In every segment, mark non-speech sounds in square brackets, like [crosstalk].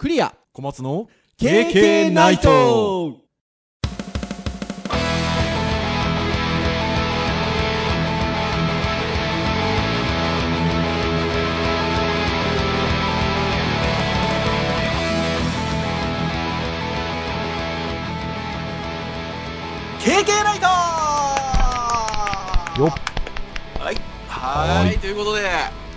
クリア。小松の KK ナイト。よっ。はい。はい。ということで、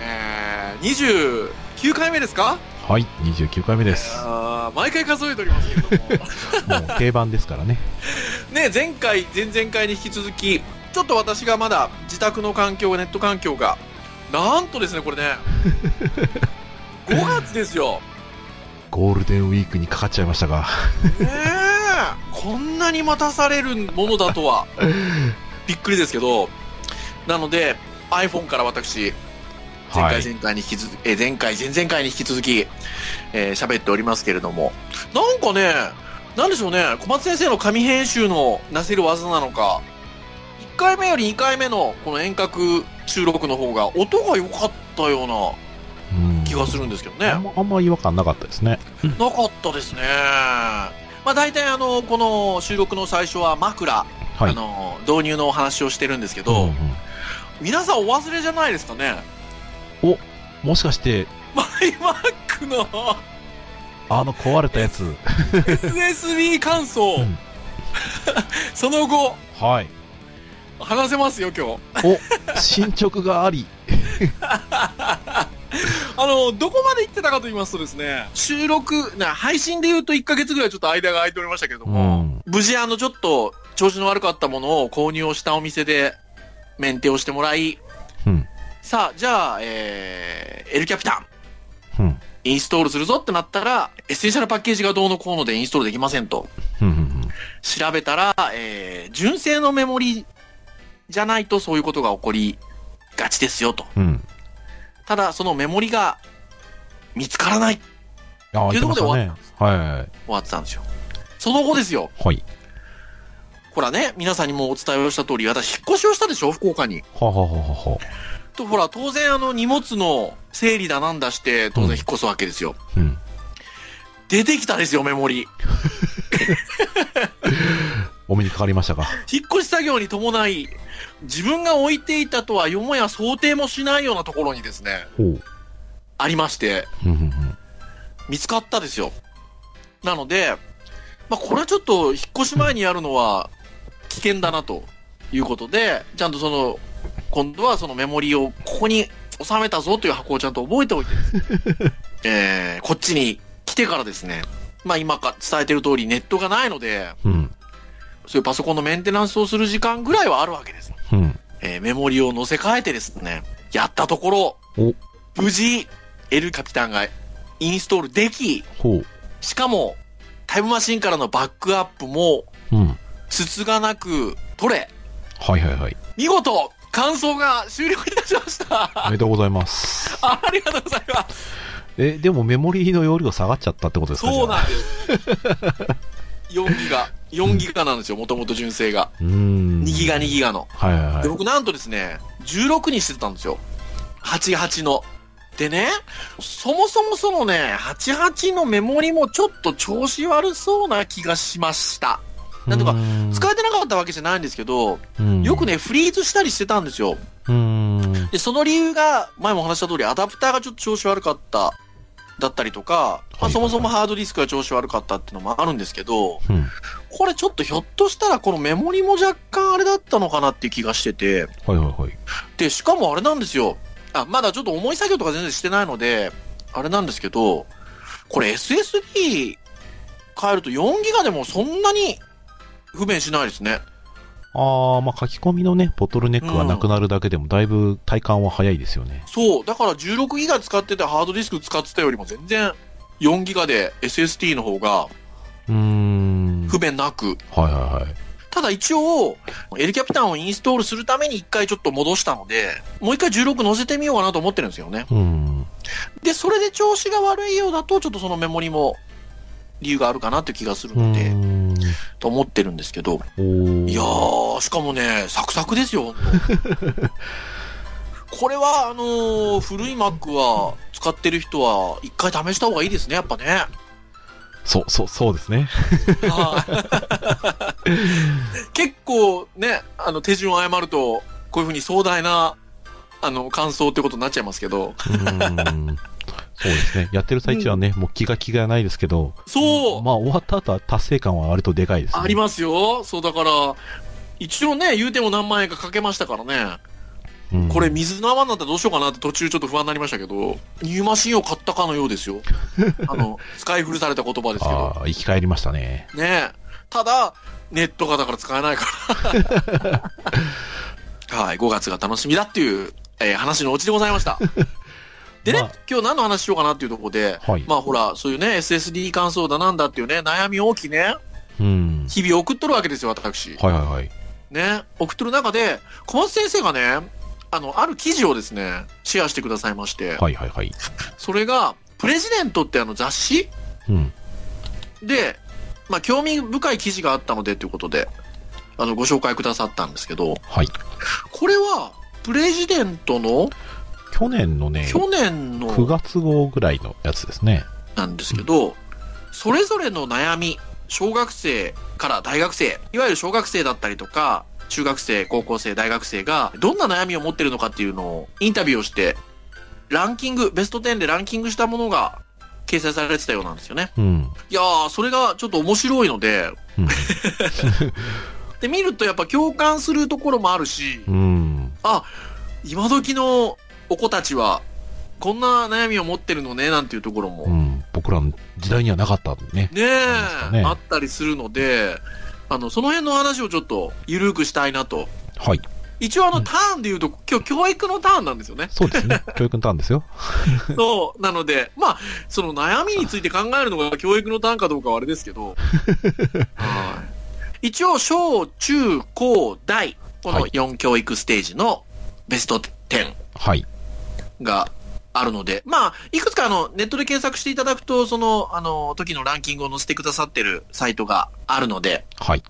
えー、29回目ですか？はい29回目です。あー毎回数えておりますけれども。[laughs] もう定番ですからね。[laughs] ね前回前々回に引き続きちょっと私がまだ自宅の環境ネット環境がなんとですねこれね。[laughs] 5月ですよ。ゴールデンウィークにかかっちゃいましたが。ねえ。こんなに待たされるものだとは。びっくりですけど。なので iPhone から私前はい。回前回に引き続き、えー前回前々回に引き続きえー喋、っておりますけれども。なんかねなんでしょうね。小松先生の紙編集のなせる技なのか。1回目より2回目のこの遠隔収録の方が音が良かったようなうん。気がするんですけどね、あんまあんま違和感なかったですね。なかったですね。まあ大体あの、この収録の最初は枕、はい。あの、導入のお話をしてるんですけうんど、うん。皆さんお忘れじゃないですかね。もしかしてマイマックの？あの壊れたやつ。USB 乾燥、うん。[laughs] その後、はい。話せますよ今日。お進捗があり。[laughs] あの、どこまで行ってたかと言いますとですね、収録、な配信で言うと1ヶ月ぐらいちょっと間が空いておりましたけどうも、ん。無事あのちょっと調子の悪かったものを購入をしたお店でメンテをしてもらい、うんさあ、じゃあ、えー、エルキャピタン、うんインストールするぞってなったら、エッセンシャルパッケージがどうのこうのでインストールできませんと。うんうん調べたら、えー、純正のメモリじゃないとそういうことが起こりがちですよと。うんうんただ、そのメモリが見つからない。ああいうところで言ってましたねはいはい終わってたんですよ。その後ですよ。はいほらね、皆さんにもお伝えをした通り、私引っ越しをしたでしょ福岡に。はははははと、ほら、当然あの荷物の整理だなんだして、当然引っ越すわけですよ。うん出てきたですよ、メモリ。[laughs] お目にかかりましたか？引っ越し作業に伴い、自分が置いていたとはよもや想定もしないようなところにですね、ありまして、うんうんうん見つかったですよ。なので、まあ、これはちょっと引っ越し前にやるのは危険だなということで、ちゃんとその、今度はそのメモリをここに収めたぞという箱をちゃんと覚えておいて。ですね、えー、こっちに来てからですね、まあ今か伝えてる通りネットがないので、うん。そういうパソコンのメンテナンスをする時間ぐらいはあるわけです。うん。えーメモリを載せ替えてですね、やったところお、無事、エルカピタンがインストールでき、ほう。しかも、タイムマシンからのバックアップも、うん。つつがなく取れ、はいはいはい。見事、完走が終了いたしました。おめでとうございますありがとうございます。えでもメモリーの容量下がっちゃったってことですか？そうなんじです。4ギガ、4ギガなんですよ、もともと純正が。うーん2ギガ、2ギガの。はいはいはいで、僕なんとですね、16にしてたんですよ。88の。でね、そもそもそのね、88のメモリもちょっと調子悪そうな気がしました。なんとか使えてなかったわけじゃないんですけど、うん。よくね、フリーズしたりしてたんですよ。で、その理由が、前もお話した通り、アダプターがちょっと調子悪かった、だったりとか、まあ、そもそもハードディスクが調子悪かったっていうのもあるんですけど、うん。これちょっとひょっとしたらこのメモリも若干あれだったのかなっていう気がしてて、はいはいはい。で、しかもあれなんですよ。あ、まだちょっと重い作業とか全然してないので、あれなんですけど、これ SSD 変えると4ギガでもそんなに不便しないですね。ああまあ書き込みのねボトルネックがなくなるだけでもだいぶ体感は早いですよねそう。だから16ギガ使っててハードディスク使ってたよりも全然4ギガで SSD の方がうーん不便なく。はいはいはいただ一応、エルキャピタンをインストールするために一回ちょっと戻したので、もう一回16載せてみようかなと思ってるんですよね。うんで、それで調子が悪いようだと、ちょっとそのメモリも理由があるかなって気がするうので、と思ってるんですけど。いやー、しかもね、サクサクですよ。[laughs] これは、あのー古い Mac は使ってる人は一回試した方がいいですね、やっぱね。そう、そう、そうですね。はい結構ね、あの、手順を誤ると、こういうふうに壮大な、あの、感想ってことになっちゃいますけど。そうですね。やってる最中はね、もう気が気がないですけど、そう、まあ終わった後は達成感は割とでかいですね。ありますよ。そう、だから、一応ね、言うても何万円かかけましたからね。うんこれ水の泡になったらどうしようかなって途中ちょっと不安になりましたけど、ニューマシンを買ったかのようですよ。[laughs] あの、使い古された言葉ですけど。生き返りましたね。ねえ。ただ、ネットがだから使えないから。[laughs] はい、5月が楽しみだっていう、えー話のオチでございました。でね、まあ今日何の話しようかなっていうところで、はいまあほら、そういうね、SSD 感想だなんだっていうね、悩み大きいね、うん。日々送っとるわけですよ、私。はいはいはい。ね、送っとる中で、小松先生がね、あの、ある記事をですね、シェアしてくださいまして、はいはいはい。それが、プレジデントってあの雑誌？うん。で、まあ、興味深い記事があったのでということで、あの、ご紹介くださったんですけど、はい。これは、プレジデントの去年のね、去年の9月号ぐらいのやつですね。なんですけど、それぞれの悩み、小学生から大学生、いわゆる小学生だったりとか、中学生、高校生、大学生が、どんな悩みを持ってるのかっていうのをインタビューをして、ランキング、ベスト10でランキングしたものが掲載されてたようなんですよね。うん。いやー、それがちょっと面白いので、うん。[laughs] で、見るとやっぱ共感するところもあるし、うん。今時のお子たちは、こんな悩みを持ってるのね、なんていうところも、うん。僕らの時代にはなかったね。ねえ、ねあったりするので、あの、その辺の話をちょっと、ゆるくしたいなと。はい。一応あの、うんターンで言うと、今日教育のターンなんですよね。そうですね。[laughs] 教育のターンですよ。[laughs] そう。なので、まあ、その悩みについて考えるのが教育のターンかどうかはあれですけど、[laughs] はい。一応、小、中、高、大、このはい4教育ステージのベスト10はい。があるので、まあ、いくつかあの、ネットで検索していただくと、その、あの、時のランキングを載せてくださってるサイトがあるので、はい。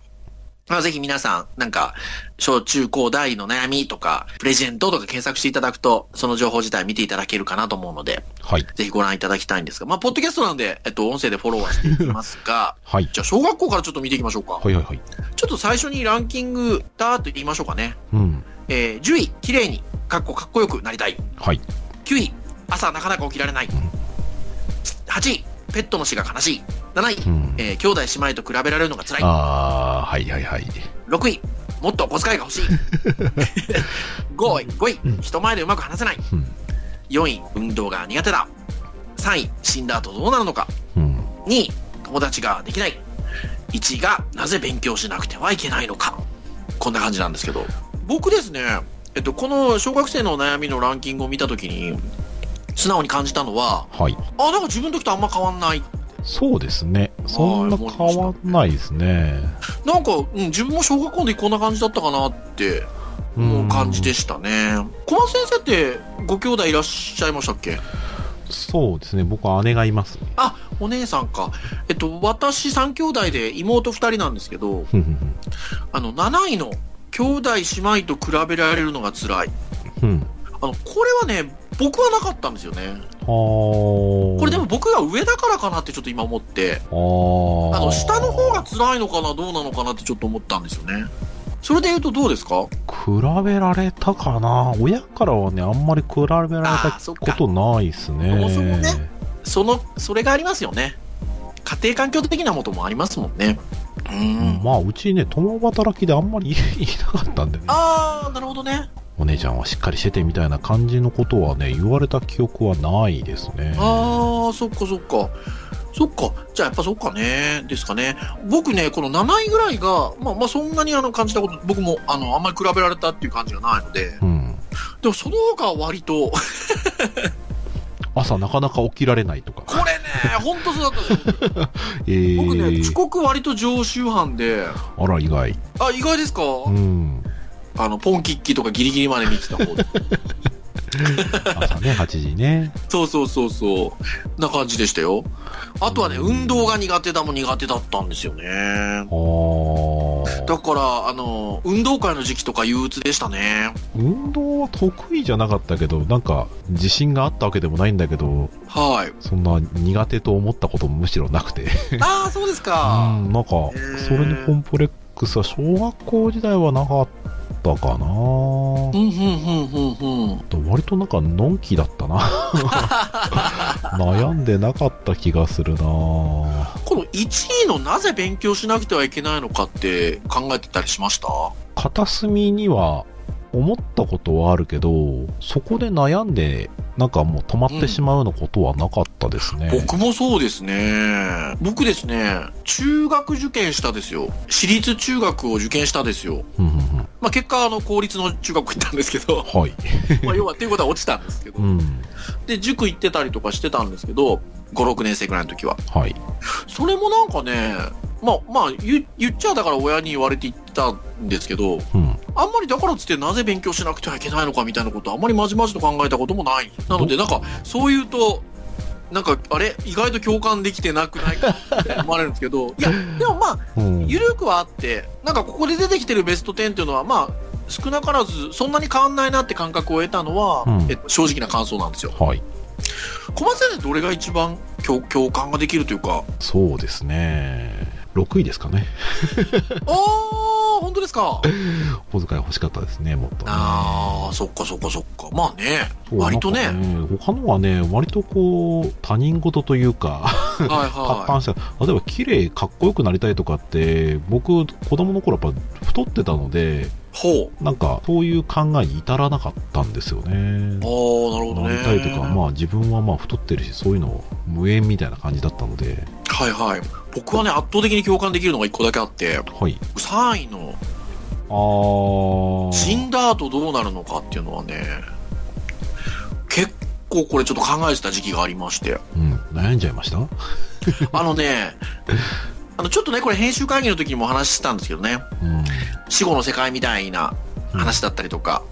まあ、ぜひ皆さん、なんか、小中高大の悩みとか、プレゼントとか検索していただくと、その情報自体見ていただけるかなと思うので、はい。ぜひご覧いただきたいんですが、まあ、ポッドキャストなんで、えっと、音声でフォローはしていきますが、[laughs] はい。じゃあ、小学校からちょっと見ていきましょうか。はいはいはい。ちょっと最初にランキング、だーっと言いましょうかね。うん。えー、10位、綺麗に、かっこかっこよくなりたい。はい。9位、朝なかなか起きられない。8位、ペットの死が悲しい。7位、うん。えー、兄弟姉妹と比べられるのが辛い。あー、はいはいはい。6位、もっとお小遣いが欲しい。[laughs] 5位、5位、うん人前でうまく話せない。うん。4位、運動が苦手だ。3位、死んだ後どうなるのか。うん。2位、友達ができない。1位が、なぜ勉強しなくてはいけないのか。こんな感じなんですけど。僕ですね、えっと、この小学生の悩みのランキングを見たときに、素直に感じたのは、はい。あ、なんか自分の時とあんま変わんない。そうですね。そんな変わんないですね。なんか、うん、自分も小学校の時こんな感じだったかなって思う感じでしたね。小松先生ってご兄弟いらっしゃいましたっけ？そうですね。僕は姉がいますね。あ、お姉さんか。えっと、私3兄弟で妹2人なんですけど、あの、7位の兄弟姉妹と比べられるのが辛い。うん。あの、これはね、僕はなかったんですよね。これでも僕が上だからかなってちょっと今思って、あの、下の方が辛いのかな、どうなのかなってちょっと思ったんですよね。それで言うとどうですか？比べられたかな？親からはね、あんまり比べられたことないですね。そもそもねその、それがありますよね。家庭環境的なこともありますもんね。ううんん。まあ、うちね、共働きであんまり家 [laughs] にいなかったんでね。あー、なるほどね。お姉ちゃんはしっかりしててみたいな感じのことはね、言われた記憶はないですね。あー、そっかそっか。そっか。じゃあやっぱそっかね。ですかね。僕ね、この7位ぐらいが、まあまあそんなにあの感じたこと、僕もあの、あんまり比べられたっていう感じがないので、うん。でもその他は割と、[laughs] 朝なかなか起きられないとか。これね、ほんとそうだったんですよ。[laughs] えー、僕ね、遅刻割と常習犯で、あら、意外。あ、意外ですか、うん。あの、ポンキッキとかギリギリまで見てた方で。[laughs] 朝ね、8時ね。そうそうそうそう。な感じでしたよ。あとはね、うん運動が苦手だも苦手だったんですよね。だから、あの、運動会の時期とか憂鬱でしたね。運動は得意じゃなかったけど、なんか、自信があったわけでもないんだけど、はい。そんな苦手と思ったこともむしろなくて。ああ、そうですうか。ん、なんか、ーそれにコンプレックスは小学校時代はなかったかなうん、うん、うん、うん、うん。割となんか、のんきだったな。[laughs] 悩んでなかった気がするなこの1位のなぜ勉強しなくてはいけないのかって考えてたりしました？片隅には思ったことはあるけど、そこで悩んで、なんかもう止まってしまうのことはなかったですね。僕もそうですね。僕ですね、中学受験したですよ。私立中学を受験したですよ。うんうんまあ結果、あの、公立の中学行ったんですけど、うん、はい。[laughs] まあ要は、っていうことは落ちたんですけどう。ん。で、塾行ってたりとかしてたんですけど、5、6年生ぐらいの時は。はい。それもなんかね、まあ、まあ、言言っちゃだから親に言われて言ったんですけど、うん。あんまりだからっつってなぜ勉強しなくてはいけないのかみたいなことあんまりまじまじと考えたこともない。なので、なんか、そう言うと、なんか、あれ意外と共感できてなくないかって思われるんですけど、[laughs] いや、でもまあ、うん。ゆるくはあって、なんかここで出てきてるベスト10っていうのは、まあ、少なからず、そんなに変わんないなって感覚を得たのは、うんえ正直な感想なんですよ。はい。小松先生、どれが一番共共感ができるというか、そうですね。6位ですかね。[laughs] あー、本当ですか？[laughs] お遣い欲しかったですね、もっとね。あー、そっかそっかそっか。まあね、割とねね他のはね、割とこう、他人事というか、はい達は観した。例えば、綺麗、かっこよくなりたいとかって、僕、子供の頃やっぱ太ってたので、い。ほう。なんか、そういう考えに至らなかったんですよね。あー、なるほどね。なりたいとか、まあ自分はまあ太ってるし、そういうの無縁みたいな感じだったので、はいはい。僕はね、圧倒的に共感できるのが一個だけあって、はい。3位のあー。死んだ後どうなるのかっていうのはね、結構これちょっと考えてた時期がありまして。うん、悩んじゃいました？[laughs] あのね、あの、ちょっとね、これ編集会議の時にもお話ししたんですけどね、うん。死後の世界みたいな話だったりとか、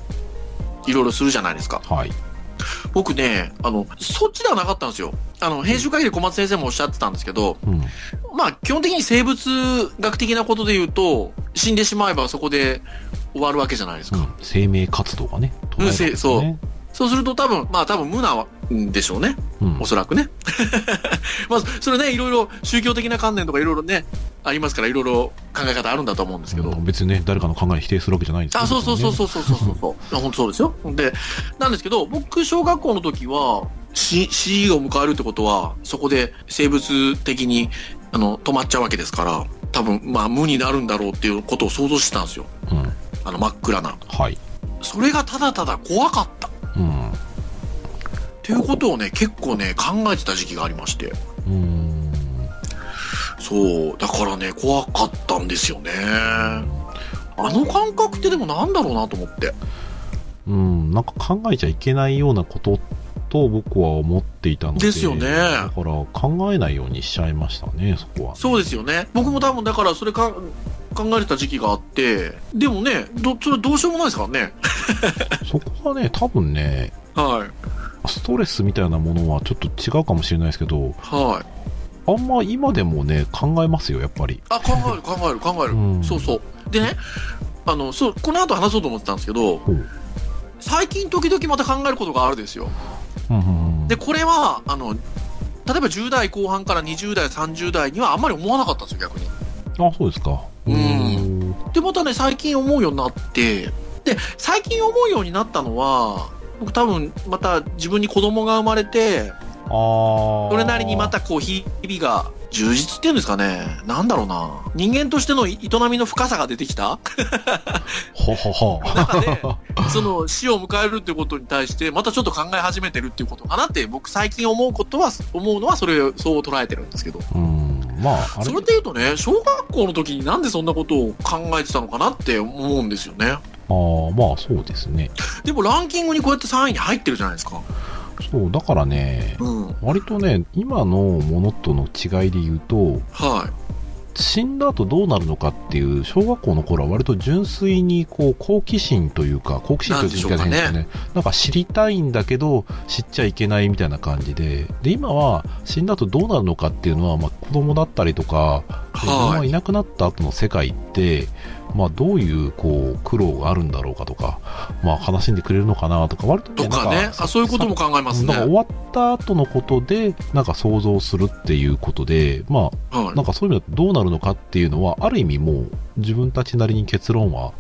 いろいろするじゃないですか。はい。僕ね、あの、そっちではなかったんですよ。あの、編集会議で小松先生もおっしゃってたんですけど、うん。まあ、基本的に生物学的なことで言うと、死んでしまえばそこで終わるわけじゃないですか。うん、生命活動がね、うん途絶えるんですね。そうすると多分、まあ多分無なんでしょうね。うんおそらくね。[laughs] まあ、それね、いろいろ宗教的な観念とかいろいろね、ありますから、いろいろ考え方あるんだと思うんですけど。うん別にね、誰かの考えを否定するわけじゃないんですあ、そうそうそうう。そうそうそうそうそう。あ本当そうですよ。で、なんですけど、僕、小学校の時は、死、死を迎えるってことは、そこで生物的に、あの、止まっちゃうわけですから、多分、まあ、無になるんだろうっていうことを想像してたんですよ。うん。あの、真っ暗な。はい。それがただただ怖かった。うん。っていうことをね、結構ね、考えてた時期がありまして。うん。そう。だからね、怖かったんですよね。あの感覚ってでもなんだろうなと思って。うん。なんか考えちゃいけないようなことと僕は思っていたので。ですよねだから考えないようにしちゃいましたね、そこは。そうですよね。僕も多分だからそれか考えてた時期があって、でもね、ど、それどうしようもないですからね。[laughs] そこはね、多分ね、はい。ストレスみたいなものはちょっと違うかもしれないですけど、はい。あんま今でもね、考えますよ、やっぱり。あ、考える、考える、考える。うんそうそう。でね、あの、そう、この後話そうと思ってたんですけど最近時々また考えることがあるんですよ。うんうんうんで、これは、あの、例えば10代後半から20代、30代にはあんまり思わなかったんですよ、逆に。あ、そうですか。うんん。で、またね、最近思うようになって、で、最近思うようになったのは、僕多分、また自分に子供が生まれて、ああ。それなりにま。たこう、日々が充実っていうんですかね。なんだろうな。人間としての営みの深さが出てきたははは。中で、[laughs] その死を迎えるってことに対して、またちょっと考え始めてるっていうことかなって、僕最近思うことは、思うのはそれを、そう捉えてるんですけど。うん。まあ、あれそれで言うとね、小学校の時になんでそんなことを考えてたのかなって思うんですよね。ああ、まあそうですね。でもランキングにこうやって3位に入ってるじゃないですか。そう、だからね、うん。割とね、今のものとの違いで言うと、はい。死んだ後どうなるのかっていう、小学校の頃は割と純粋にこう好奇心というか、好奇心というかなんでしょうかねね。なんか知りたいんだけど、知っちゃいけないみたいな感じで、で、今は死んだ後どうなるのかっていうのは、まあ子供だったりとか、自分は。はいいなくなった後の世界って、まあ、どういうこう苦労があるんだろうかとか、まあ、話しんでくれるのかなとか、割とね、とかねあ、そういうことも考えますね。終わった後のことで、なんか想像するっていうことで、まあ、はいなんかそういうのどうなるのかっていうのは、ある意味もう自分たちなりに結論は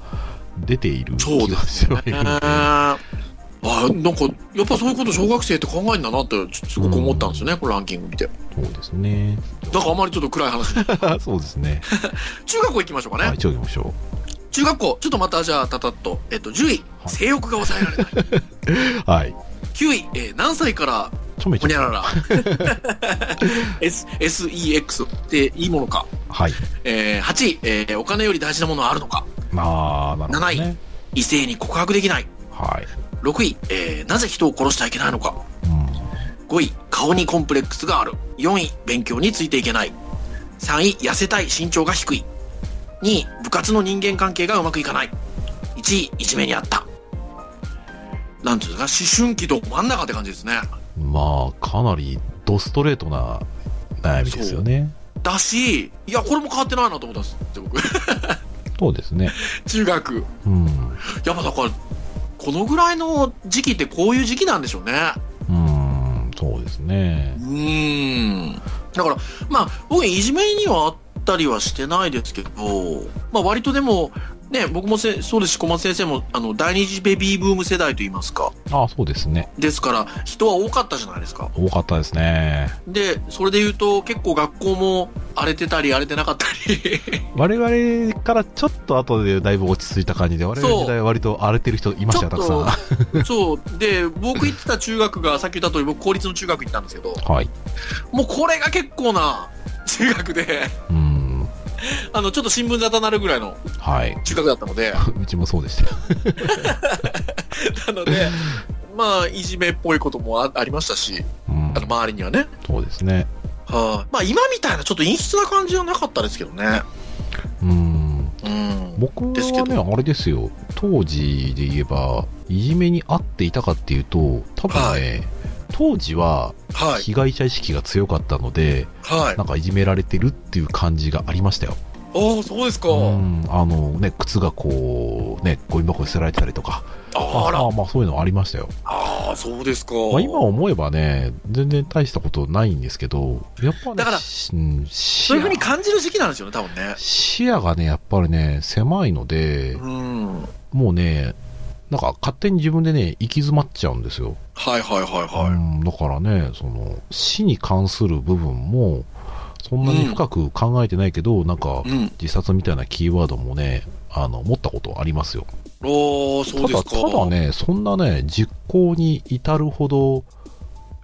出ている気そうでがすよね。してはいるので、あなんか、やっぱそういうこと小学生って考えんだなって、すごく思ったんですよね、これランキング見て。そうですね。なんかあまりちょっと暗い話。[laughs] そうですね。[laughs] 中学校行きましょうかね。はい、一応行きましょ中学校、ちょっっとまたじゃあ、たたっと。えっと、10位、はい性欲が抑えられない。う。[laughs] はい。9位、えー何歳から。ほにゃらら。S、SEX っていいものか。はい。えー8位、えーお金より大事なものはあるのか。まあ、なるほど7ね。異性に告白できない。はい。6位、えーなぜ人を殺してはいけないのか。うん。5位、顔にコンプレックスがある。4位、勉強についていけない。3位、痩せたい、身長が低い。2位、部活の人間関係がうまくいかない。1位、いじめにあった。なんていうんですか、思春期と真ん中って感じですね。まあ、かなりドストレートな悩みですよね。だし、いや、これも変わってないなと思ったんですって、僕。そうですね。[laughs] 中学。うん。やっぱだから、このぐらいの時期ってこういう時期なんでしょうね。うん、そうですねう。ーん。だから、まあ、僕、いじめにはあったりはしてないですけど、まあ、割とでも、ね、僕もせそうですし、小松先生も、あの、第二次ベビーブーム世代といいますか。あそうですね。ですから、人は多かったじゃないですか。多かったですね。で、それで言うと、結構学校も荒れてたり荒れてなかったり。[laughs] 我々からちょっと後でだいぶ落ち着いた感じで、我々の時代は割と荒れてる人いましたよ、たくさん。[laughs] そう。で、僕行ってた中学が、さっき言った通り、僕公立の中学行ったんですけど、はい。もうこれが結構な中学で、うん。[laughs] あの、ちょっと新聞沙汰なるぐらいのはい。中学だったので、うちもそうでしたよ。なので、まあ、いじめっぽいこともあありましたし、うんあの、周りにはね。そうですね。はい、まあ、今みたいなちょっと陰湿な感じはなかったですけどね。うん。うん。僕ですけはね、あれですよ。当時で言えば、いじめに遭っていたかっていうと、多分ね、当時ははい。被害者意識が強かったので、はい。なんかいじめられてるっていう感じがありましたよ。ああ、そうですか。うん。あのね、靴がこう、ね、ゴミ箱に捨てられてたりとか。あら。まあまあそういうのありましたよ。ああ、そうですか。まあ、今思えばね、全然大したことないんですけど、やっぱね、だからしうん、そういうふうに感じる時期なんですよね、多分ね。視野がね、やっぱりね、狭いので、うん。もうね、なんか勝手に自分でね、行き詰まっちゃうんですよ。はいはいはいはうん、だからね、その、死に関する部分も、そんなに深く考えてないけど、なんかい。、うん。自殺みたいなキーワードもね、あの、持ったことありますよ。おー、そうただ、ですか。ただ。ね、そんなね、実行に至るほど、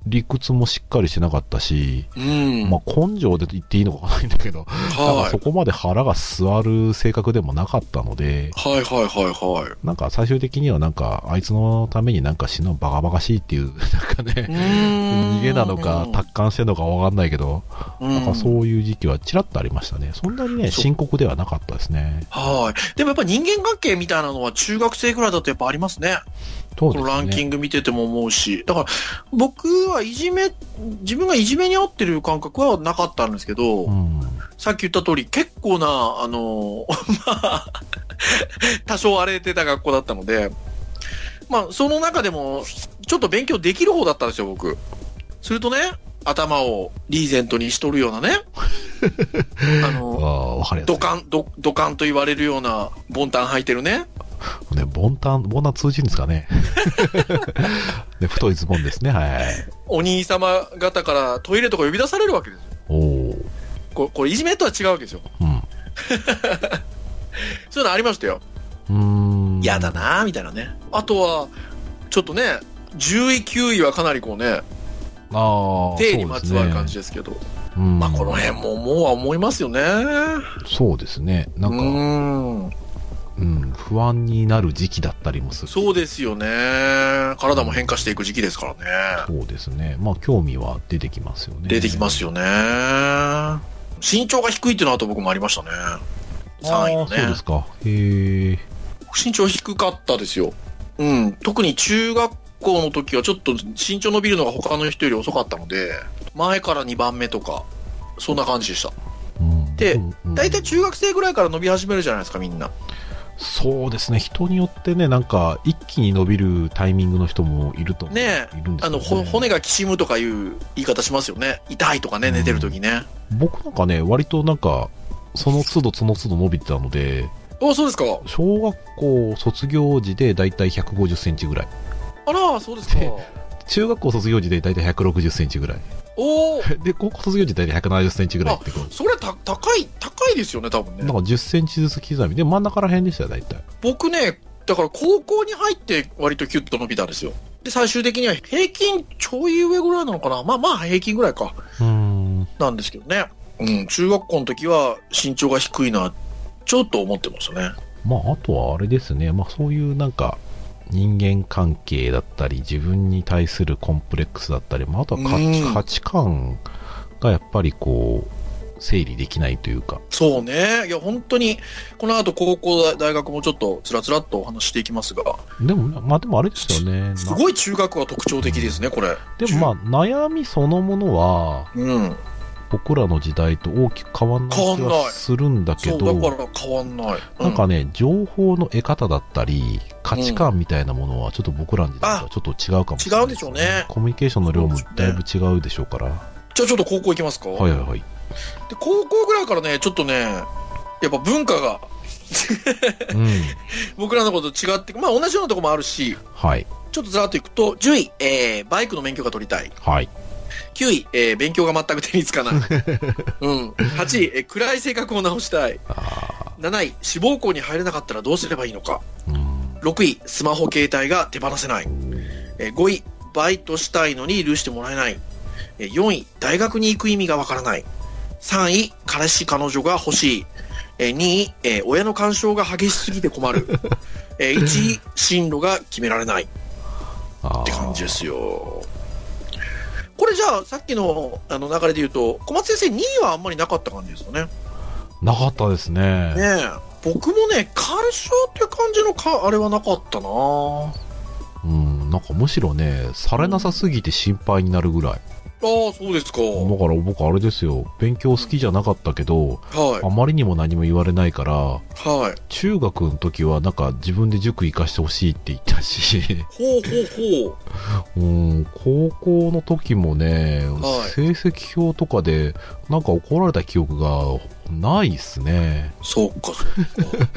理屈もしっかりしてなかったし、うん。まあ、根性で言っていいのかわかんないんだけど、はいかそ。こまで腹が座る性格でもなかったので、はいはいはいはい。なんか最終的にはなんか、あいつのためになんか死ぬのバカバカしいっていう、[laughs] なんかね、逃逃げなのか、達観してんのかわかんないけど、ななんかそういう時期はちらっとありましたね。そんなにね、深刻ではなかったですね。はい。でもやっぱ人間関係みたいなのは中学生ぐらいだとやっぱありますね。ね。このランキング見てても思うし。だから僕はいじめ、自分がいじめに遭ってる感覚はなかったんですけど、うん。さっき言った通り結構な、あの、まあ、多少荒れてた学校だったので、まあその中でもちょっと勉強できる方だったんですよ、僕。するとね、頭をリーゼントにしとるようなね、あ [laughs] あの。ドカン、ド、ドカンと言われるようなボンタン履いてるね。ね、ボンタン、ボンタン通じるんですかね。[laughs] ね、太いズボンですね、はい。お兄様方からトイレとか呼び出されるわけですよ。おお。ここれいじめとは違うわけですよ。うん。[laughs] そういうのありましたよ。うーん。嫌だ。なみたいなね。あとは、ちょっとね、10位、9位はかなりこうね、ああ。性にまつわる感じでですけど。うん。まあこの辺も思うは思いますよね。そうですね。なんか、うーん。うん、不安になる時期だったりもする。そうですよね。体も変化していく時期ですからね。そうですね。まあ、興味は出てきますよね。出てきますよね。身長が低いっていうのはあと僕もありましたね。3位のあーそうねです。か。へえ。身長低かったですよ。うん。特に中学校の時はちょっと身長伸びるのが他の人より遅かったので、前から2番目とか、そんな感じでした。うん。でうんうん大体中学生ぐらいから伸び始めるじゃないですか、みんな。そうですね、人によってね、なんか、一気に伸びるタイミングの人もいるとねいるんですよ、あの、ほ骨がきしむとかいう言い方しますよね。痛いとかね、寝てる時ね。僕なんかね、割となんか、その都度その都度伸びてたので、あ、そうですか。小学校卒業時でだいたい150センチぐらい。あら、そうですか。中学校卒業時でだいたい160センチぐらい。おー、[laughs] で、高校卒業時でだいたい170センチぐらいってこそれた高い、高いですよね、多分う。なんね。か10センチずつ刻みで真ん中ら辺でしたよ、だいたい。僕ね、だから高校に入って割とキュッと伸びたんですよ。で、最終的には平均ちょい上ぐらいなのかなまあまあ平均ぐらいか。うーん。なんですけどね。うん、中学校の時は身長が低いな、ちょっと思ってましたね。まあ、あとはあれですね、まあそういうなんか、人間関係だったり、自分に対するコンプレックスだったり、まあ、あとは価うん価値観がやっぱりこう、整理できないというか、そうね。いや、本当に、この後高校、大学もちょっとつらつらっとお話していきますが、でも、まあでもあれですよね。なすごい中学は特徴的ですね、これ。でもまあ、悩みそのものは、うん。僕らの時代と大きく変わんない気変わんないはするんだけど、だから変わんない。うなんかね、情報の得方だったり、価値観みたいなものは、ちょっと僕らの時代とはちょっと違うかもしれない、違うんでしょうねコミュニケーションの量もだいぶ違うでしょうから。じゃあちょっと高校行きますか。はいはいはい。で、高校ぐらいからね、ちょっとね、やっぱ文化がうん。[laughs] 僕らのことと違って、まあ同じようなとこもあるし、はい。ちょっとずらっといくと、10位、えー、バイクの免許が取りたい。はい。9位、えー、勉強が全く手につかない。[laughs] うん。8位、えー暗い性格を直したい。あ7位、志望校に入れなかったらどうすればいいのか。ーうん。6位、スマホ携帯が手放せない。えー5位、バイトしたいのに許してもらえない。えー4位、大学に行く意味がわからない。3位、彼氏彼女が欲しい。えー2位、えー親の干渉が激しすぎて困る。[laughs] えー1位、進路が決められない。って感じですよ。これじゃあ、さっきのあの流れで言うと、小松先生2位はあんまりなかった感じですよね。なかったですね。ねえ。僕もね、干渉って感じのか、あれはなかったなうん。なんかむしろね、されなさすぎて心配になるぐらい。ああ、そうですか。だから僕あれですよ。勉強好きじゃなかったけど、はあまりにも何も言われないから、い。はい。中学の時はなんか自分で塾行かしてほしいって言ったし、ほうほうほう。うん、高校の時もね、はい成績表とかでなんか怒られた記憶がないっすね。そうか、そうか。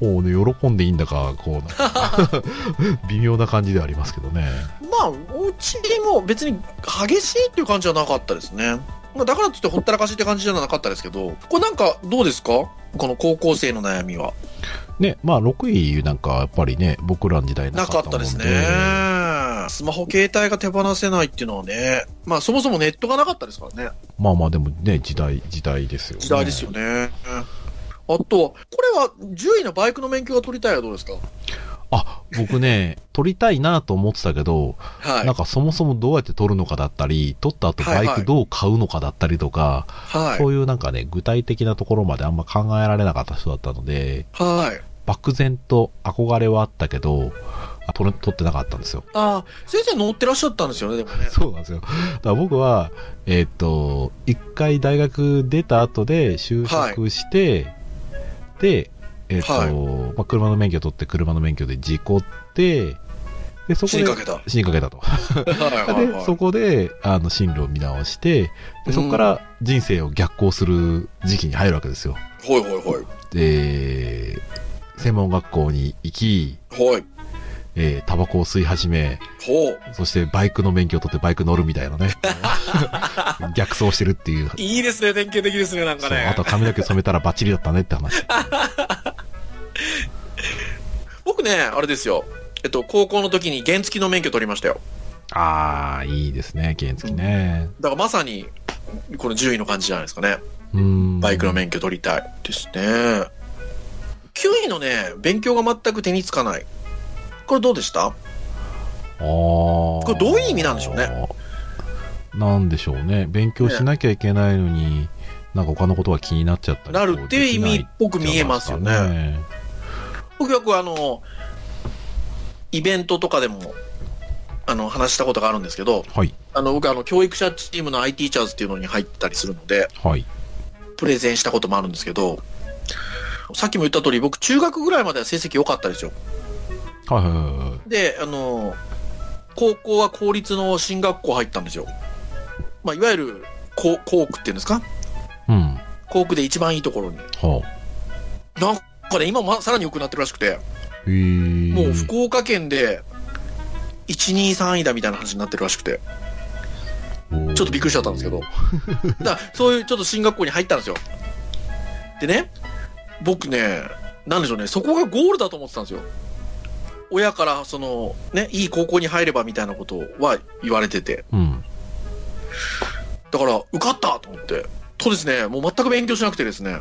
もうね、喜んでいいんだか、こう [laughs] 微妙な感じではありますけどね。まあ、うちも別に激しいっていう感じはなかったですね。まあ、だからといってほったらかしって感じじゃなかったですけど、これなんかどうですか？この高校生の悩みは。ね、まあ6位なんかやっぱりね、僕らの時代ななかっもんで。かったたですね。スマホ携帯が手放せないっていうのはね、まあそもそもネットがなかったですからね。まあまあでもね、時代、時代ですよね。時代ですよね。あとは、これは10位のバイクの免許が取りたいはどうですか？あ、僕ね、取りたいなと思ってたけど、はいなん。かそもそもどうやって取るのかだったり、取った後バイはいはいクどう買うのかだったりとか、はい。そういうなんかね、具体的なところまであんま考えられなかった人だったので、はい。漠然と憧れはあったけど、あ取れ取ってなかったんですよ。ああ、先生乗ってらっしゃったんですよね、でもね。[laughs] そうなんですよ。だから僕は、えーっと、一回大学出た後で就職して、で、えーっと、はいまあ、車の免許取って車の免許で事故って、で、そこで死にかけた。はい死にかけたと。はいはい。[laughs] で、そこで、あの、進路を見直して、で、そこから人生を逆行する時期に入るわけですよ。ほいほいほい。で、専門学校に行き、ほい。えータバコを吸い始め。そしてバイクの免許を取ってバイク乗るみたいなね。[laughs] 逆走してるっていう。いいですね、典型的ですね、なんかね。あと髪の毛染めたらバッチリだったねって話。[laughs] 僕ね、あれですよ。えっと、高校の時に原付の免許取りましたよ。あー、いいですね、原付ね。だからまさに、この10位の感じじゃないですかね。うん。バイクの免許取りたいですね。9位のね、勉強が全く手につかない。これどうでした？あー。これどういう意味なんでしょうね。なんでしょうね。勉強しなきゃいけないのに、なんか他のことが気になっちゃったりなるっていう意味っぽく見えますよねできないんじゃないですか僕よくあの、イベントとかでも、あの、話したことがあるんですけど、はい。あの、僕あの、教育者チームの IT チャーズっていうのに入ってたりするので、はい。プレゼンしたこともあるんですけど、さっきも言った通り、僕、中学ぐらいまでは成績良かったですよ。はいはいはいはい。で、あの、高校は公立の進学校入ったんですよ。まあ、いわゆる、校校区っていうんですか？うん。校区で一番いいところに。はあ。なんかね、今まさらに良くなってるらしくて。もう福岡県で、1、2、3位だみたいな話になってるらしくて。ちょっとびっくりしちゃったんですけど。だそういうちょっと進学校に入ったんですよ。でね、僕ね、なんでしょうね、そこがゴールだと思ってたんですよ。親から、その、ね、いい高校に入ればみたいなことは言われてて。うん。だから、受かったと思って。とですね、もう全く勉強しなくてですね、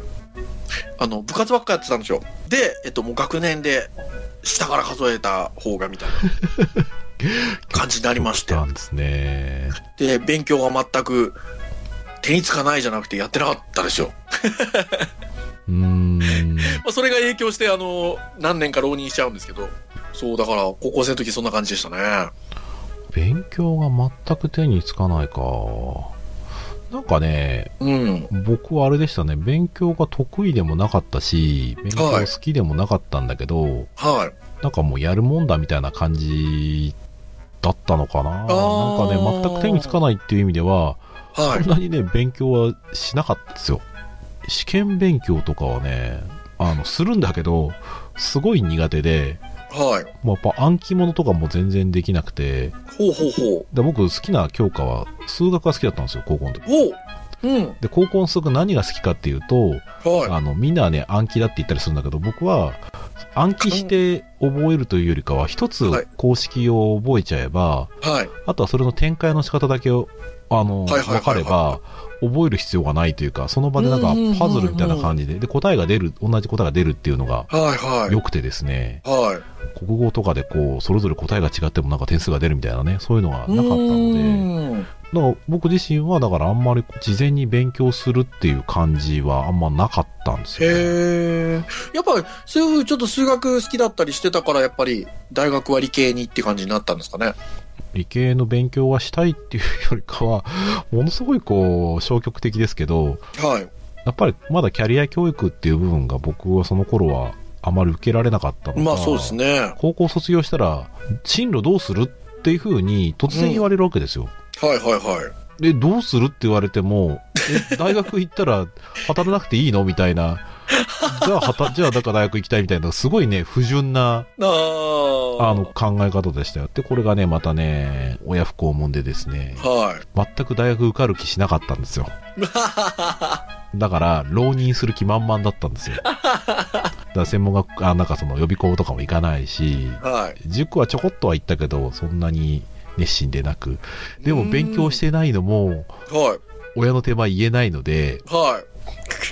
あの、部活ばっかやってたんですよ。で、えっと、もう学年で、下から数えた方がみたいな [laughs] 感じになりましてですね。で、勉強が全く手につかないじゃなくてやってなかったですよ。うーん。[laughs] まあ、それが影響して、あの、何年か浪人しちゃうんですけど、そう、だから、高校生の時そんな感じでしたね。勉強が全く手につかないか。なんかね、うん。僕はあれでしたね、勉強が得意でもなかったし、勉強好きでもなかったんだけど、はい。なんかもうやるもんだみたいな感じだったのかな。なんかーね、全く手につかないっていう意味では、はいそん。なにね、勉強はしなかったですよ。試験勉強とかはね、あの、するんだけど、すごい苦手で、はい。もうやっぱ暗記物とかも全然できなくて、ほうほうほで僕好きな教科は数学が好きだったんですよ、高校の時。う。ほう。うん。で、高校の数学何が好きかっていうと、はあの、みんなはね、暗記だって言ったりするんだけど、僕は、暗記して覚えるというよりかは、一つはい公式を覚えちゃえば、い。はい。あとはそれの展開の仕方だけを、あの、はいはいはいはい分かれば、覚える必要がないというか、その場でなんかパズルみたいな感じで、で、答えが出る、同じ答えが出るっていうのがはいはい。良くてですね、はい。国語とかでこう、それぞれ答えが違ってもなんか点数が出るみたいなね、そういうのがなかったので。だから僕自身はだからあんまり事前に勉強するっていう感じはあんまなかったんですよ、ね。へえ。やっぱり、そういうちょっと数学好きだったりしてたから、やっぱり、大学は理系にって感じになったんですかね？理系の勉強はしたいっていうよりかは、ものすごいこう、消極的ですけど、はい。やっぱりまだキャリア教育っていう部分が僕はその頃はあまり受けられなかったのが、まあそうですね。高校卒業したら、進路どうするっていうふうに突然言われるわけですよ。はいはいはい。で、どうするって言われても、え、大学行ったら働かなくていいのみたいな。[laughs] じゃあ、はた、じゃあ、だから大学行きたいみたいな、すごいね、不純な、あの、考え方でしたよ。で、これがね、またね、親不孝門でですね、はい。全く大学受かる気しなかったんですよ。[laughs] だから、浪人する気満々だったんですよ。[laughs] だから専門学、あ、なんかその予備校とかも行かないし、はい。塾はちょこっとは行ったけど、そんなに熱心でなく、でも勉強してないのも、はい。親の手前言えないので、はい。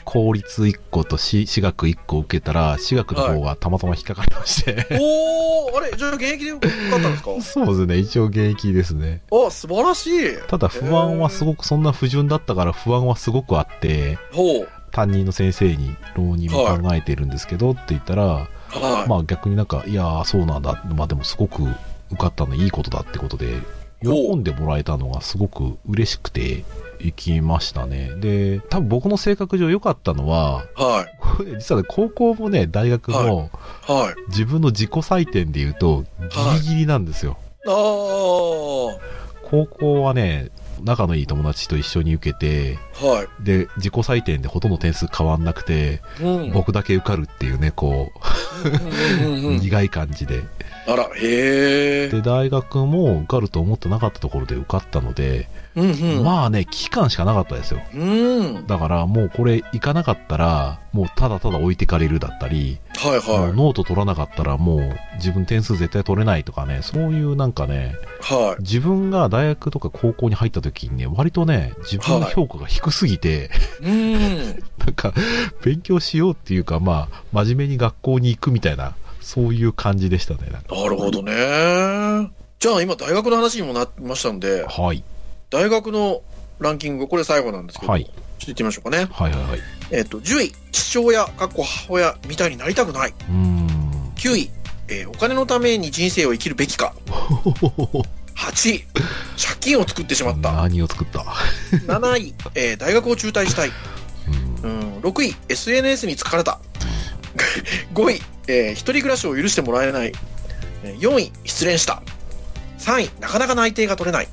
公立1個と私私学1個受けたら、私学の方がたまたま引っかかりまして、おー、あれじゃあ現役でよかったんですか？そうですね、一応現役ですね。あ、素晴らしい。ただ不安はすごく、そんな不純だったから不安はすごくあって、ほう。担任の先生に浪人も考えてるんですけどって言ったら、はい。まあ逆になんか、いやーそうなんだ。まあでもすごく受かったのいいことだってことで、喜んでもらえたのがすごく嬉しくて行きましたね。で、多分僕の性格上良かったのは、はい。これ実はね、高校もね、大学も、はい。自分の自己採点で言うと、ギリギリなんですよ。ああ。高校はね、仲のいい友達と一緒に受けて、はい。で、自己採点でほとんど点数変わんなくて、うん。僕だけ受かるっていうね、こう、[laughs] 苦い感じで。あら、へえ。で、大学も受かると思ってなかったところで受かったので、うんうん。まあね、危機感しかなかったですよ。うん。だからもうこれ行かなかったら、もうただただ置いてかれるだったり、はいはもうノート取らなかったらもう自分点数絶対取れないとかね、そういうなんかね、い。はい。自分が大学とか高校に入った時にね、割とね、自分の評価が低すぎて、うん。[laughs] なんか、勉強しようっていうか、まあ、真面目に学校に行くみたいな、そういう感じでしたね。なるほどね。じゃあ今大学の話にもなってましたんで、はい。大学のランキング、これ最後なんですけど、はいちょっと言ってみましょうかね。はいはいはい。えっ、と、10位、父親、かっこ母親みたいになりたくない。うーん。9位、えーお金のために人生を生きるべきか。[laughs] 8位、借金を作ってしまった。何を作った？7位、えー大学を中退したい。うんうん、6位、SNS に疲れた。5位、えー一人暮らしを許してもらえない。えー4位、失恋した。3位、なかなか内定が取れない。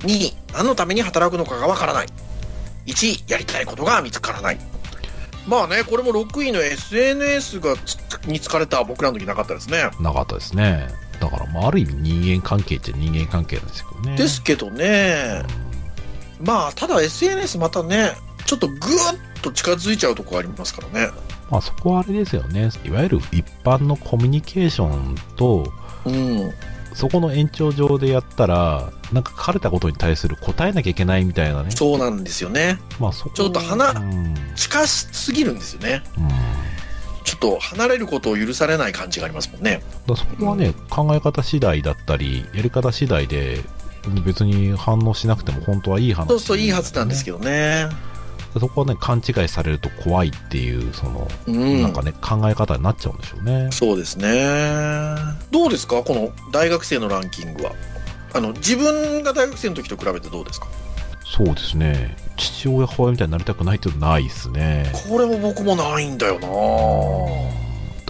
2位、何のために働くのかがわからない。1位、やりたいことが見つからない。まあね、これも6位の SNS がつに疲れた僕らの時なかったですね。なかったですね。だから、まあ、ある意味人間関係っちゃ人間関係なんですけどね。ですけどね、まあ、ただ SNS またね、ちょっとぐーっと近づいちゃうとこありますからね。まあ、そこはあれですよね。いわゆる一般のコミュニケーションと、うん。そこの延長上でやったら、なんか書かれたことに対する答えなきゃいけないみたいなね。そうなんですよね。まあ、そこちょっと花うん。うん近しすぎるんですよね。ちょっと離れることを許されない感じがありますもんね。だそこはね、考え方次第だったり、やり方次第で、別に反応しなくても本当はいい話、そうそう、いいはずなんですけどね。ど。そこはね、勘違いされると怖いっていう、その、うん。なんかね、考え方になっちゃうんでしょうね。そうですね。どうですか？この大学生のランキングは。あの、自分が大学生の時と比べてどうですか？そうですね。父親、母親みたいになりたくないっていうのはないですね。これも僕もないんだよな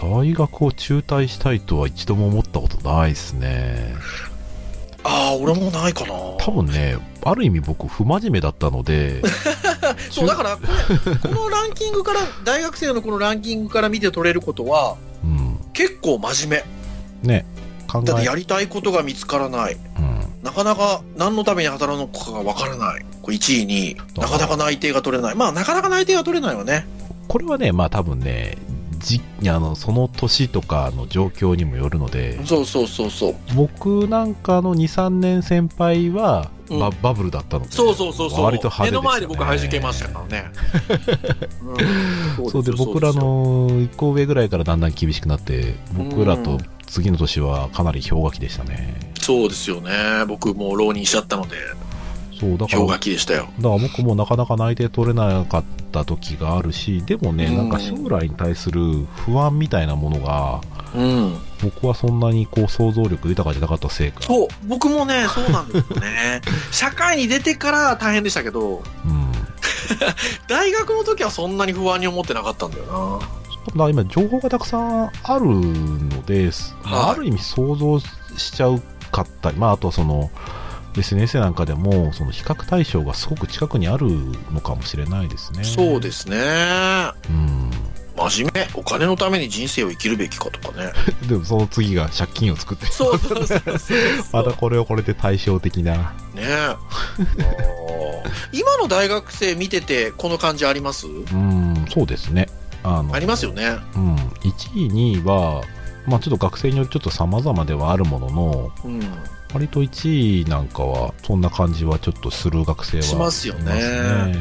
大学を中退したいとは一度も思ったことないですね。ああ、俺もないかな多分ね、ある意味僕、不真面目だったので、[laughs] そう、だからこれ、このランキングから、大学生のこのランキングから見て取れることは、うん、結構真面ね、考目。だってえ、やりたいことが見つからない。うん、なかなか何のために働くのかがわからない。これ1位に、なかなか内定が取れない。まあ、なかなか内定が取れないわね。これはね、まあ多分ね、じあのその年とかの状況にもよるので、そうそうそうそう。僕なんかの2、3年先輩はうんバ,、バブルだったので、そうそうそうそう。割と派手ね目の前で僕、弾けましたからね。[laughs] うんそうで僕ら、の1個上ぐらいからだんだん厳しくなって、僕らと次の年はかなり氷河期でしたね。そうですよね。僕もう浪人しちゃったので、そうだから氷河期でしたよ。だから僕もなかなか内定取れなかった時があるし、でもね、うんなんか将来に対する不安みたいなものが、うん。僕はそんなにこう想像力豊かじゃなかったせいか。そう、僕もね、そうなんですよね。[laughs] 社会に出てから大変でしたけど、うん。[laughs] 大学の時はそんなに不安に思ってなかったんだよな。だ今、情報がたくさんあるので、まあはいある意味想像しちゃうかったり、まあ、あとはその、SNS なんかでも、その比較対象がすごく近くにあるのかもしれないですね。そうですね。うん。真面目。お金のために人生を生きるべきかとかね。[laughs] でもその次が借金を作って、そうそうそうそうそう。またこれをこれで対照的な。ねえ。今の大学生見てて、この感じあります？うん、そうですね。あのありますよね。うん、1位、2位は、まあ、ちょっと学生によってちょっと様々ではあるものの、うん。割と1位なんかは、そんな感じはちょっとする学生は。しますよね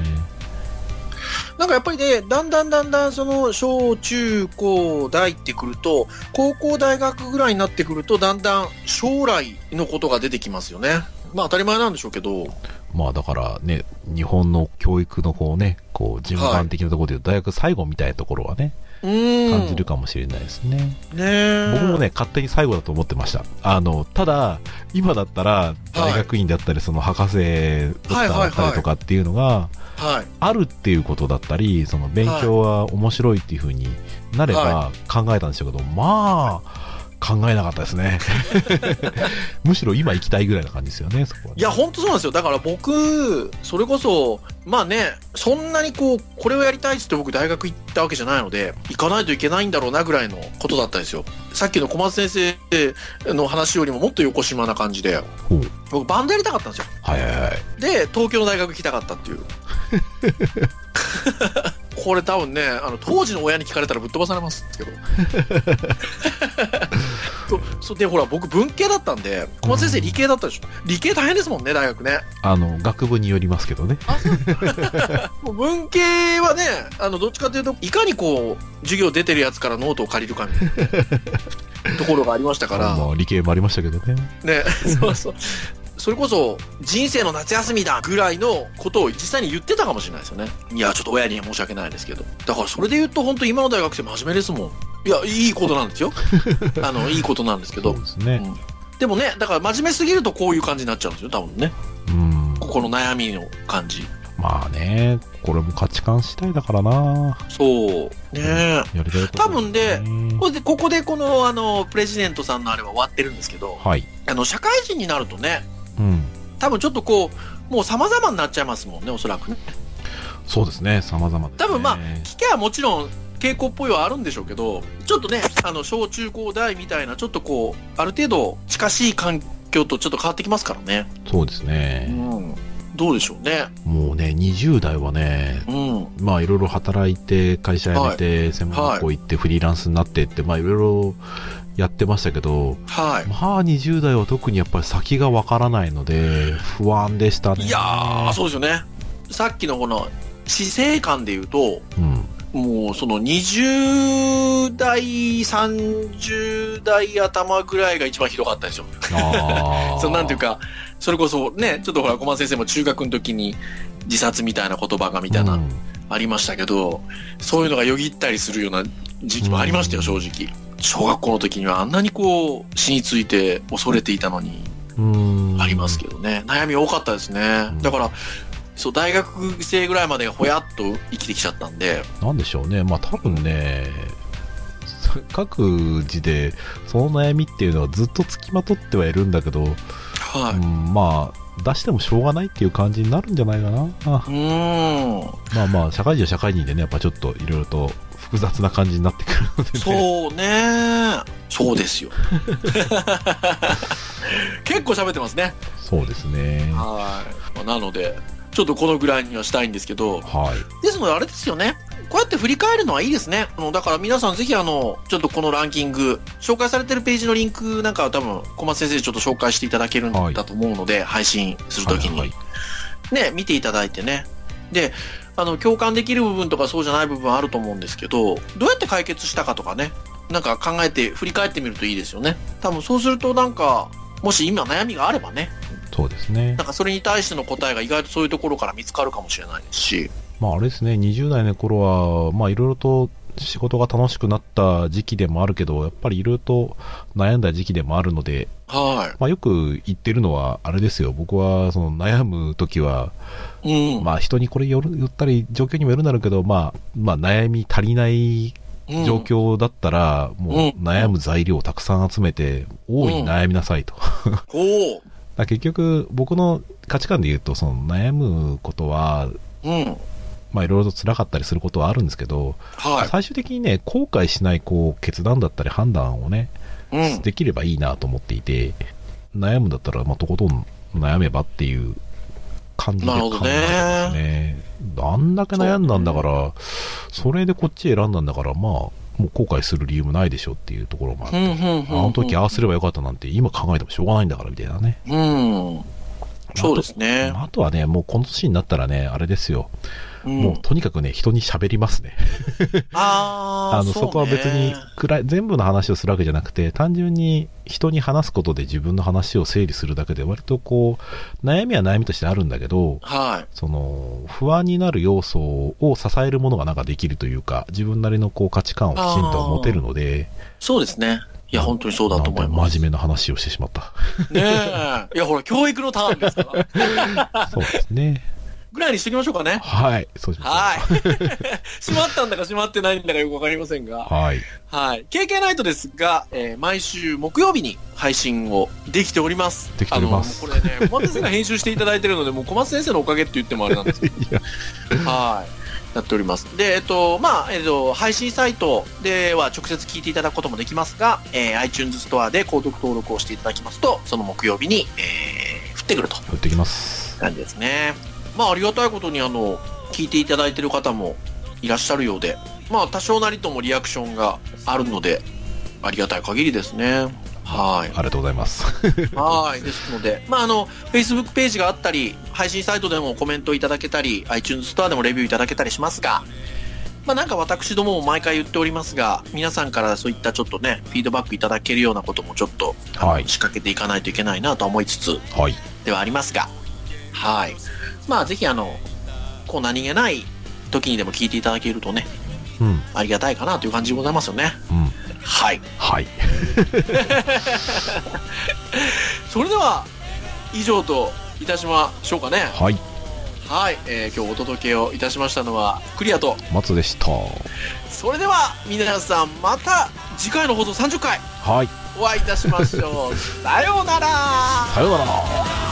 なんかやっぱりね、だんだんだんだんその小中高大ってくると、高校大学ぐらいになってくると、だんだん将来のことが出てきますよね。まあ当たり前なんでしょうけど、まあだからね、日本の教育のこうね、こう順番的なところで言うと、大学最後みたいなところはね。感じるかもしれないですね。ねえ僕もね、勝手に最後だと思ってました。あの、ただ、今だったら、大学院だったり、その博士だったりとかっていうのが、はい。あるっていうことだったり、その勉強は面白いっていう風になればは考えたんでしょうけど、まあ、考えなかったですね。[laughs] むしろ今行きたいぐらいな感じですよね、そこはね、いや、ほんとそうなんですよ。だから僕、それこそ、まあね、そんなにこう、これをやりたいっつって僕大学行ったわけじゃないので、行かないといけないんだろうなぐらいのことだったんですよ。さっきの小松先生の話よりももっと横島な感じで、僕バンドやりたかったんですよ。はいはいはい。で、東京の大学行きたかったっていう。[laughs] これ多分ね、あの、当時の親に聞かれたらぶっ飛ばされますけど。[laughs] そで、ほら、僕文系だったんで、小松先生理系だったでしょ。理系大変ですもんね、大学ね。あの、学部によりますけどね。もう文系はね、あの、どっちかというと、いかにこう、授業出てるやつからノートを借りるかみたいな [laughs] ところがありましたから、まあ、理系もありましたけどね。ね、そうそう。それこそ、人生の夏休みだぐらいのことを実際に言ってたかもしれないですよね。いや、ちょっと親には申し訳ないですけど。だからそれで言うと、本当今の大学生真面目ですもん。いや、いいことなんですよ。[laughs] あの、いいことなんですけどそう。ですね。でもね、だから真面目すぎるとこういう感じになっちゃうんですよ、多分ね。うん。ここの悩みの感じ。まあね、これも価値観次第だからな。そう。ねえ。やりたいこと多分でねこれで、ここでこの、あの、プレジデントさんのあれは終わってるんですけど、はい。あの、社会人になるとね、うん。多分ちょっとこう、もう様々になっちゃいますもんね、おそらくね。そうですね、様々です、ね。多分まあ聞けばもちろん傾向っぽいはあるんでしょうけど、ちょっとね、あの、小中高大みたいな、ちょっとこう、ある程度近しい環境とちょっと変わってきますからね。そうですうね。ん。どうでしょうね。もうね、20代はね、うん。まあいろいろ働いて、会社辞めて、専門学校行って、フリーランスになってって、まあいろいろやってましたけど、はい。まあ20代は特にやっぱり先がわからないので、不安でしたね。いやー、そうですよね。さっきのこの、死生観で言うと、うん。もうその20代、30代頭ぐらいが一番ひどかったですよ。ああ。[laughs] そうなんていうか、それこそね、ちょっとほら、小松先生も中学の時に自殺みたいな言葉がみたいな、うんありましたけど、そういうのがよぎったりするような時期もありましたよ、正直。小学校の時にはあんなにこう、死について恐れていたのに、うん。ありますけどね。悩み多かったですねん。だから、そう、大学生ぐらいまでほやっと生きてきちゃったんで、なんでしょうね。まあ多分ね、各自でその悩みっていうのはずっとつきまとってはいるんだけど、はうん、まあ出してもしょうがないっていう感じになるんじゃないかな。うーん。まあまあ社会人は社会人でね、やっぱちょっといろいろと複雑な感じになってくるので、ね、そうね。そうですよ。[laughs] 結構喋ってますね。そうですね。はい。なので、ちょっとこのぐらいにはしたいんですけど、はい。ですのであれですよね。こうやって振り返るのはいいですね。だから皆さんぜひあの、ちょっとこのランキング、紹介されてるページのリンクなんかは多分、小松先生にちょっと紹介していただけるんだと思うので、配信するときに、はいはいね、見ていただいてね。で、あの、共感できる部分とかそうじゃない部分あると思うんですけど、どうやって解決したかとかね、なんか考えて、振り返ってみるといいですよね。多分そうするとなんか、もし今悩みがあればね、そうですねなん。かそれに対しての答えが意外とそういうところから見つかるかもしれないですし、まああれですね、20代の頃は、まあいろいろと仕事が楽しくなった時期でもあるけど、やっぱりいろいろと悩んだ時期でもあるので、はまあよく言ってるのは、あれですよ、僕はその悩む時は、い。うん。まあ人にこれよったり、状況にもよるんだろうけど、まあ、まあ悩み足りないうん状況だったら、もううん悩む材料をたくさん集めて、大いに悩みなさいと。[laughs] だかおう。ら結局、僕の価値観で言うと、その悩むことは、うん。まあいろいろと辛かったりすることはあるんですけど、はい。最終的にね、後悔しないこう決断だったり判断をね、うん。できればいいなと思っていて、悩むんだったら、まあ、とことん悩めばっていう感じで考えてますね。あんだけ悩んだんだから、それでこっち選んだんだから、まあ、もう後悔する理由もないでしょっていうところもあって、あの時ああすればよかったなんて今考えてもしょうがないんだからみたいなね。うん。そうですね。あとはね、もうこの年になったらね、あれですよ。うんもうとにかくね、人に喋りますね。[laughs] あーあの、そこは別に暗い、全部の話をするわけじゃなくて、単純に人に話すことで自分の話を整理するだけで、割とこう、悩みは悩みとしてあるんだけど、はい。その、不安になる要素を支えるものがなんかできるというか、自分なりのこう価値観をきちんと持てるので、そうですね。いや、本当にそうだと思います。か真面目な話をしてしまった。ねえ。いや、ほら、教育のターンですから。[laughs] そうですね。ぐらいにしときましょうかね。はい、そうしましょう。はい。[laughs] 閉まったんだか閉まってないんだかよくわかりませんが。はい。はい。KK ナイトですが、えー毎週木曜日に配信をできております。できておりますこれね、小松先生が編集していただいてるので、[laughs] もう小松先生のおかげって言ってもあれなんですけど。はい。やっております。で、えっと、まあ、えっと、配信サイトでは直接聞いていただくこともできますが、えー iTunes ストアで購読登録をしていただきますと、その木曜日に、えー降ってくると打ってきます。感じですね。まあ、ありがたいことに、あの、聞いていただいてる方もいらっしゃるようで、まあ、多少なりともリアクションがあるので、ありがたい限りですね。はい。ありがとうございます。[laughs] はい。ですので、まあ、あの、Facebook ページがあったり、配信サイトでもコメントいただけたり、iTunes ストアでもレビューいただけたりしますが、まあ、なんか私どもも毎回言っておりますが、皆さんからそういったちょっとね、フィードバックいただけるようなこともちょっと、はい仕掛けていかないといけないなとは思いつつ、はい。ではありますが、はい。まあ、ぜひあの、こう何気ない時にでも聞いていただけるとね、うん。ありがたいかなという感じでございますよね。うん。はい。はい。[laughs] それでは、以上といたしましょうかね。はい。はい、えー今日お届けをいたしましたのはクリアと松でした。それでは皆さんまた次回の放送30回はい。お会いいたしましょうさようならさようなら。